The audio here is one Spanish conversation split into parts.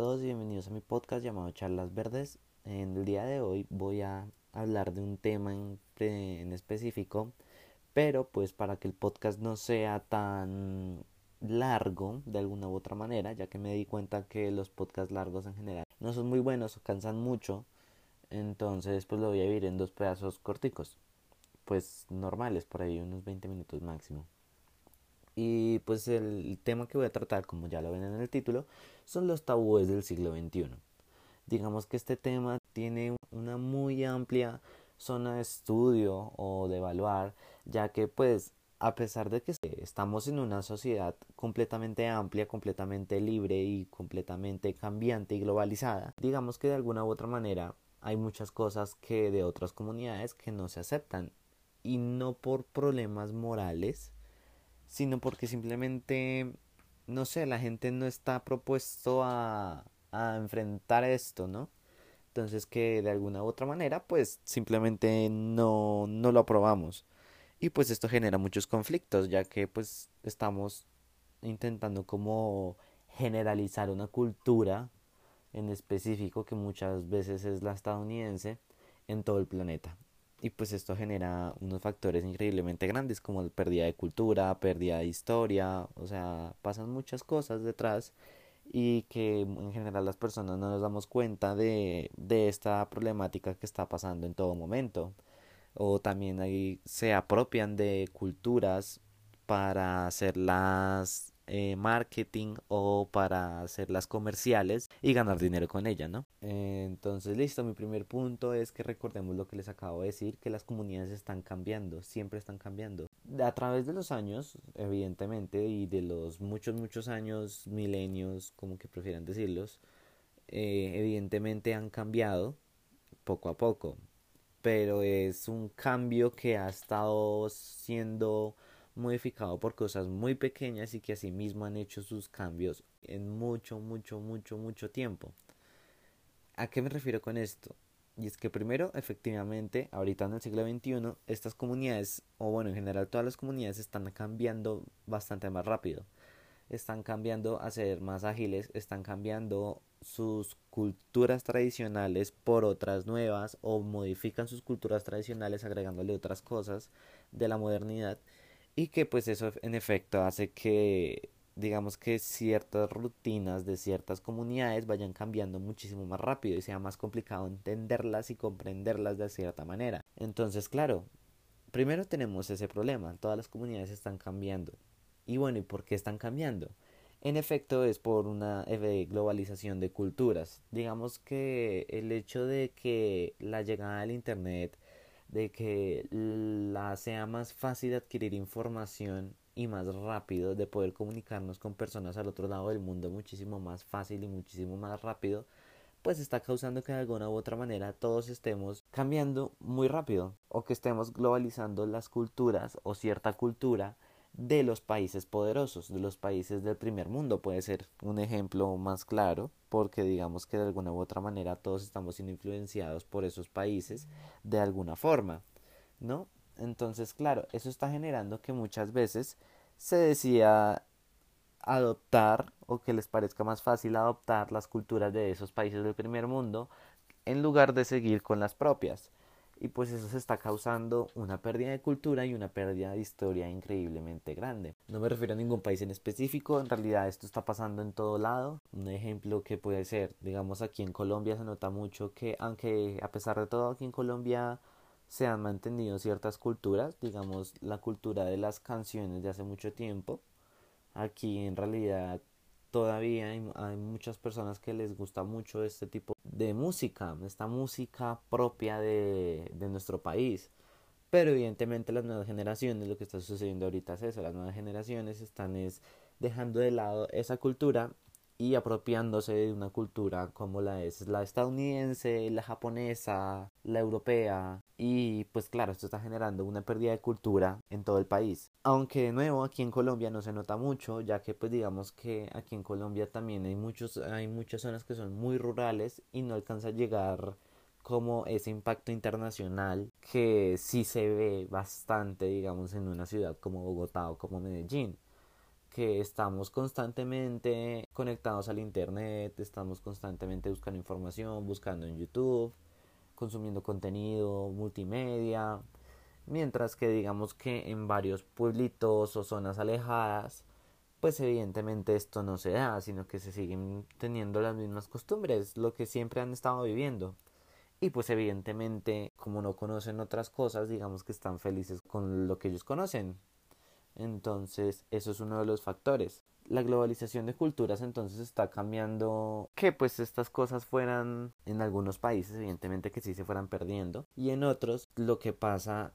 todos y bienvenidos a mi podcast llamado Charlas Verdes. En el día de hoy voy a hablar de un tema en, específico, pero pues para que el podcast no sea tan largo de alguna u otra manera, ya que me di cuenta que los podcasts largos en general no son muy buenos o cansan mucho, entonces pues lo voy a dividir en dos pedazos corticos, pues normales, por ahí unos 20 minutos máximo. Y pues el tema que voy a tratar, como ya lo ven en el título, son los tabúes del siglo XXI. Digamos que este tema tiene una muy amplia zona de estudio o de evaluar, ya que pues a pesar de que estamos en una sociedad completamente amplia, completamente libre y completamente cambiante y globalizada, digamos que de alguna u otra manera hay muchas cosas que de otras comunidades que no se aceptan y no por problemas morales, sino porque simplemente, no sé, la gente no está propuesto a, a enfrentar esto, ¿no? Entonces que de alguna u otra manera, pues simplemente no, no lo aprobamos. Y pues esto genera muchos conflictos, ya que pues estamos intentando como generalizar una cultura en específico que muchas veces es la estadounidense en todo el planeta y pues esto genera unos factores increíblemente grandes como pérdida de cultura, pérdida de historia, o sea, pasan muchas cosas detrás y que en general las personas no nos damos cuenta de, de esta problemática que está pasando en todo momento. O también ahí se apropian de culturas para hacerlas eh, marketing o para hacerlas comerciales y ganar dinero con ella, ¿no? entonces, listo, mi primer punto es que recordemos lo que les acabo de decir, que las comunidades están cambiando, siempre están cambiando. A través de los años, evidentemente, y de los muchos, muchos años, milenios, como que prefieran decirlos, eh, evidentemente han cambiado poco a poco, pero es un cambio que ha estado siendo modificado por cosas muy pequeñas y que asimismo han hecho sus cambios en mucho, mucho, mucho, mucho tiempo. ¿A qué me refiero con esto? Y es que primero, efectivamente, ahorita en el siglo XXI, estas comunidades, o bueno, en general todas las comunidades están cambiando bastante más rápido. Están cambiando a ser más ágiles, están cambiando sus culturas tradicionales por otras nuevas o modifican sus culturas tradicionales agregándole otras cosas de la modernidad y que pues eso en efecto hace que digamos que ciertas rutinas de ciertas comunidades vayan cambiando muchísimo más rápido y sea más complicado entenderlas y comprenderlas de cierta manera. Entonces, claro, primero tenemos ese problema, todas las comunidades están cambiando. Y bueno, ¿y por qué están cambiando? En efecto es por una globalización de culturas. Digamos que el hecho de que la llegada del Internet de que la sea más fácil adquirir información y más rápido de poder comunicarnos con personas al otro lado del mundo muchísimo más fácil y muchísimo más rápido pues está causando que de alguna u otra manera todos estemos cambiando muy rápido o que estemos globalizando las culturas o cierta cultura de los países poderosos, de los países del primer mundo. Puede ser un ejemplo más claro, porque digamos que de alguna u otra manera todos estamos siendo influenciados por esos países de alguna forma, ¿no? Entonces, claro, eso está generando que muchas veces se decida adoptar o que les parezca más fácil adoptar las culturas de esos países del primer mundo en lugar de seguir con las propias y pues eso se está causando una pérdida de cultura y una pérdida de historia increíblemente grande. No me refiero a ningún país en específico, en realidad esto está pasando en todo lado. Un ejemplo que puede ser, digamos aquí en Colombia se nota mucho que aunque a pesar de todo aquí en Colombia se han mantenido ciertas culturas, digamos la cultura de las canciones de hace mucho tiempo, aquí en realidad todavía hay, muchas personas que les gusta mucho este tipo de música, esta música propia de, de nuestro país. Pero evidentemente las nuevas generaciones, lo que está sucediendo ahorita es eso, las nuevas generaciones están es dejando de lado esa cultura y apropiándose de una cultura como la es la estadounidense, la japonesa, la europea y pues claro, esto está generando una pérdida de cultura en todo el país. Aunque de nuevo aquí en Colombia no se nota mucho, ya que pues digamos que aquí en Colombia también hay muchos hay muchas zonas que son muy rurales y no alcanza a llegar como ese impacto internacional que sí se ve bastante digamos en una ciudad como Bogotá o como Medellín que estamos constantemente conectados al internet, estamos constantemente buscando información, buscando en YouTube, consumiendo contenido multimedia, mientras que digamos que en varios pueblitos o zonas alejadas, pues evidentemente esto no se da, sino que se siguen teniendo las mismas costumbres, lo que siempre han estado viviendo. Y pues evidentemente, como no conocen otras cosas, digamos que están felices con lo que ellos conocen. Entonces, eso es uno de los factores. La globalización de culturas entonces está cambiando que pues estas cosas fueran en algunos países evidentemente que sí se fueran perdiendo y en otros lo que pasa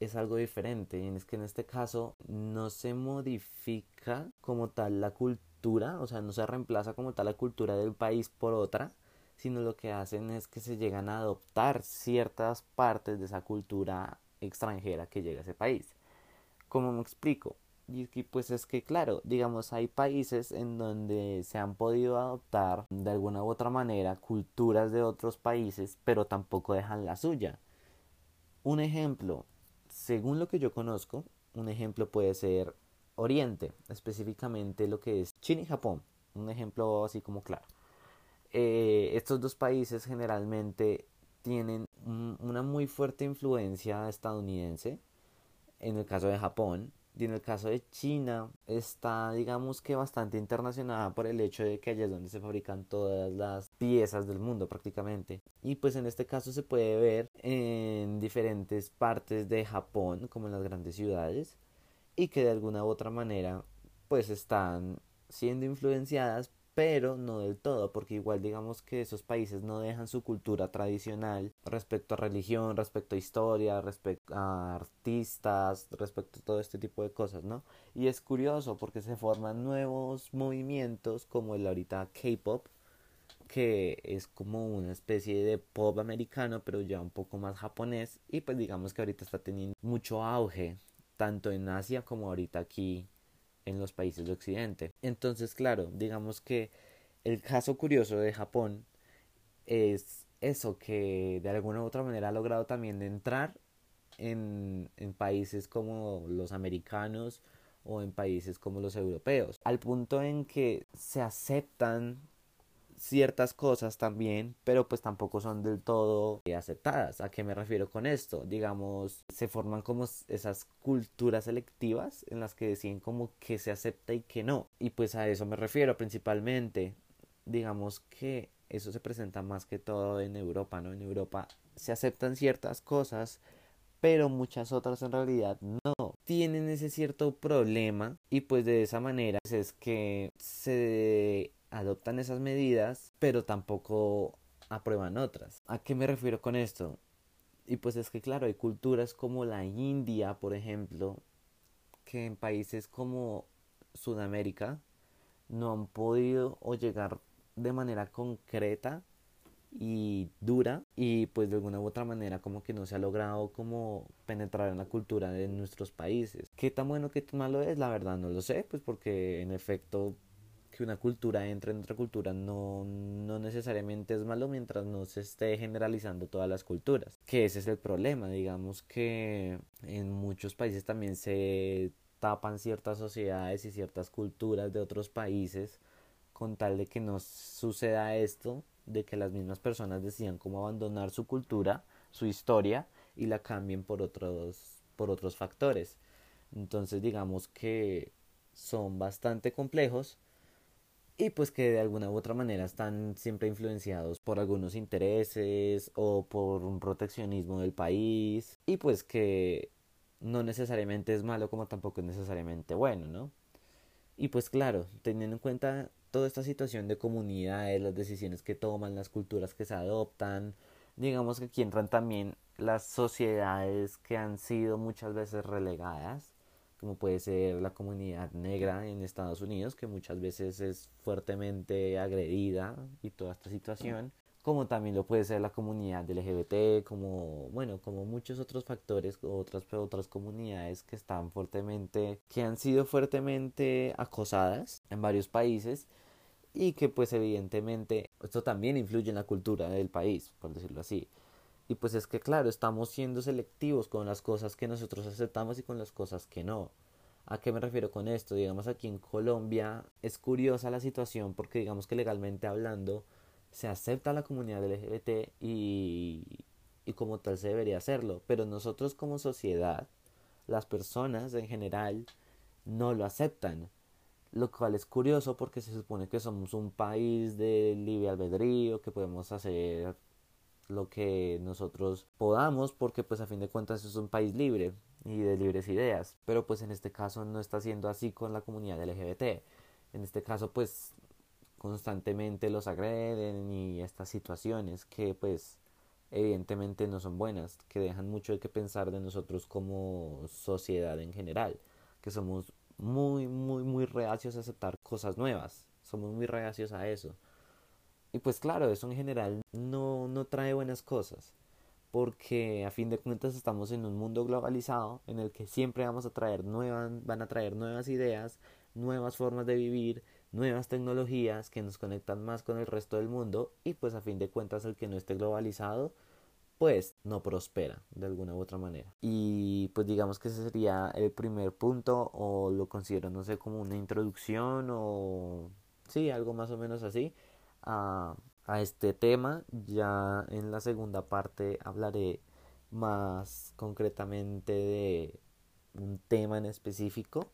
es algo diferente y es que en este caso no se modifica como tal la cultura, o sea, no se reemplaza como tal la cultura del país por otra, sino lo que hacen es que se llegan a adoptar ciertas partes de esa cultura extranjera que llega a ese país. ¿Cómo me explico? Y pues es que claro, digamos hay países en donde se han podido adoptar de alguna u otra manera culturas de otros países, pero tampoco dejan la suya. Un ejemplo, según lo que yo conozco, un ejemplo puede ser Oriente, específicamente lo que es China y Japón, un ejemplo así como claro. Eh, estos dos países generalmente tienen una muy fuerte influencia estadounidense. En el caso de Japón, y en el caso de China está digamos que bastante internacionada por el hecho de que allá es donde se fabrican todas las piezas del mundo prácticamente. Y pues en este caso se puede ver en diferentes partes de Japón como en las grandes ciudades y que de alguna u otra manera pues están siendo influenciadas pero no del todo, porque igual digamos que esos países no dejan su cultura tradicional respecto a religión, respecto a historia, respecto a artistas, respecto a todo este tipo de cosas, ¿no? Y es curioso porque se forman nuevos movimientos como el ahorita K-pop, que es como una especie de pop americano, pero ya un poco más japonés, y pues digamos que ahorita está teniendo mucho auge, tanto en Asia como ahorita aquí en los países de Occidente. Entonces, claro, digamos que el caso curioso de Japón es eso, que de alguna u otra manera ha logrado también entrar en, en países como los americanos o en países como los europeos, al punto en que se aceptan ciertas cosas también, pero pues tampoco son del todo aceptadas. ¿A qué me refiero con esto? Digamos, se forman como esas culturas selectivas en las que deciden como que se acepta y que no. Y pues a eso me refiero principalmente. Digamos que eso se presenta más que todo en Europa, ¿no? En Europa se aceptan ciertas cosas, pero muchas otras en realidad no tienen ese cierto problema y pues de esa manera es que se adoptan esas medidas, pero tampoco aprueban otras. ¿A qué me refiero con esto? Y pues es que claro, hay culturas como la India, por ejemplo, que en países como Sudamérica no han podido o llegar de manera concreta y dura y pues de alguna u otra manera como que no se ha logrado como penetrar en la cultura de nuestros países. ¿Qué tan bueno, qué tan malo es? La verdad no lo sé, pues porque en efecto que una cultura entre en otra cultura no, no necesariamente es malo mientras no se esté generalizando todas las culturas. Que ese es el problema, digamos que en muchos países también se tapan ciertas sociedades y ciertas culturas de otros países con tal de que no suceda esto, de que las mismas personas decidan cómo abandonar su cultura, su historia y la cambien por otros, por otros factores. Entonces digamos que son bastante complejos y pues que de alguna u otra manera están siempre influenciados por algunos intereses o por un proteccionismo del país y pues que no necesariamente es malo como tampoco es necesariamente bueno, ¿no? Y pues claro, teniendo en cuenta toda esta situación de comunidades, las decisiones que toman, las culturas que se adoptan, digamos que aquí entran también las sociedades que han sido muchas veces relegadas como puede ser la comunidad negra en Estados Unidos, que muchas veces es fuertemente agredida y toda esta situación, como también lo puede ser la comunidad LGBT, como, bueno, como muchos otros factores, otras, otras comunidades que están fuertemente, que han sido fuertemente acosadas en varios países y que pues evidentemente esto también influye en la cultura del país, por decirlo así. Y pues es que claro, estamos siendo selectivos con las cosas que nosotros aceptamos y con las cosas que no. ¿A qué me refiero con esto? Digamos aquí en Colombia es curiosa la situación porque digamos que legalmente hablando se acepta la comunidad LGBT y, y como tal se debería hacerlo, pero nosotros como sociedad, las personas en general, no lo aceptan. Lo cual es curioso porque se supone que somos un país de libre albedrío, que podemos hacer lo que nosotros podamos porque pues a fin de cuentas es un país libre y de libres ideas. Pero pues en este caso no está siendo así con la comunidad LGBT. En este caso pues constantemente los agreden y estas situaciones que pues evidentemente no son buenas, que dejan mucho de que pensar de nosotros como sociedad en general, que somos muy, muy, muy reacios a aceptar cosas nuevas, somos muy reacios a eso. Y pues claro, eso en general no, no trae buenas cosas, porque a fin de cuentas estamos en un mundo globalizado en el que siempre vamos a traer nuevas, van a traer nuevas ideas, nuevas formas de vivir, nuevas tecnologías que nos conectan más con el resto del mundo y pues a fin de cuentas el que no esté globalizado pues no prospera de alguna u otra manera. Y pues digamos que ese sería el primer punto o lo considero no sé como una introducción o sí, algo más o menos así a, a este tema. Ya en la segunda parte hablaré más concretamente de un tema en específico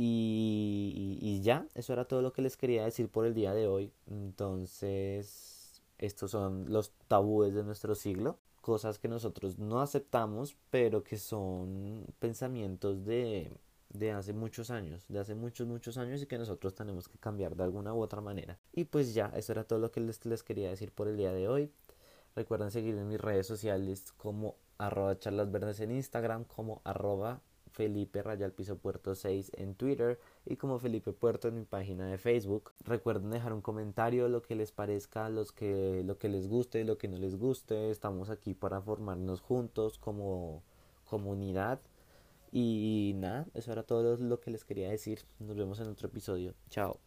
y, ya, eso era todo lo que les quería decir por el día de hoy. Entonces, estos son los tabúes de nuestro siglo, cosas que nosotros no aceptamos, pero que son pensamientos de, de hace muchos años, de hace muchos, muchos años y que nosotros tenemos que cambiar de alguna u otra manera. Y pues ya, eso era todo lo que les, les quería decir por el día de hoy. Recuerden seguirme en mis redes sociales como arroba charlas verdes en Instagram, como arroba Felipe Rayal Piso Puerto 6 en Twitter y como Felipe Puerto en mi página de Facebook. Recuerden dejar un comentario lo que les parezca, los que, lo que les guste lo que no les guste. Estamos aquí para formarnos juntos como comunidad. Y nada, eso era todo lo que les quería decir. Nos vemos en otro episodio. Chao.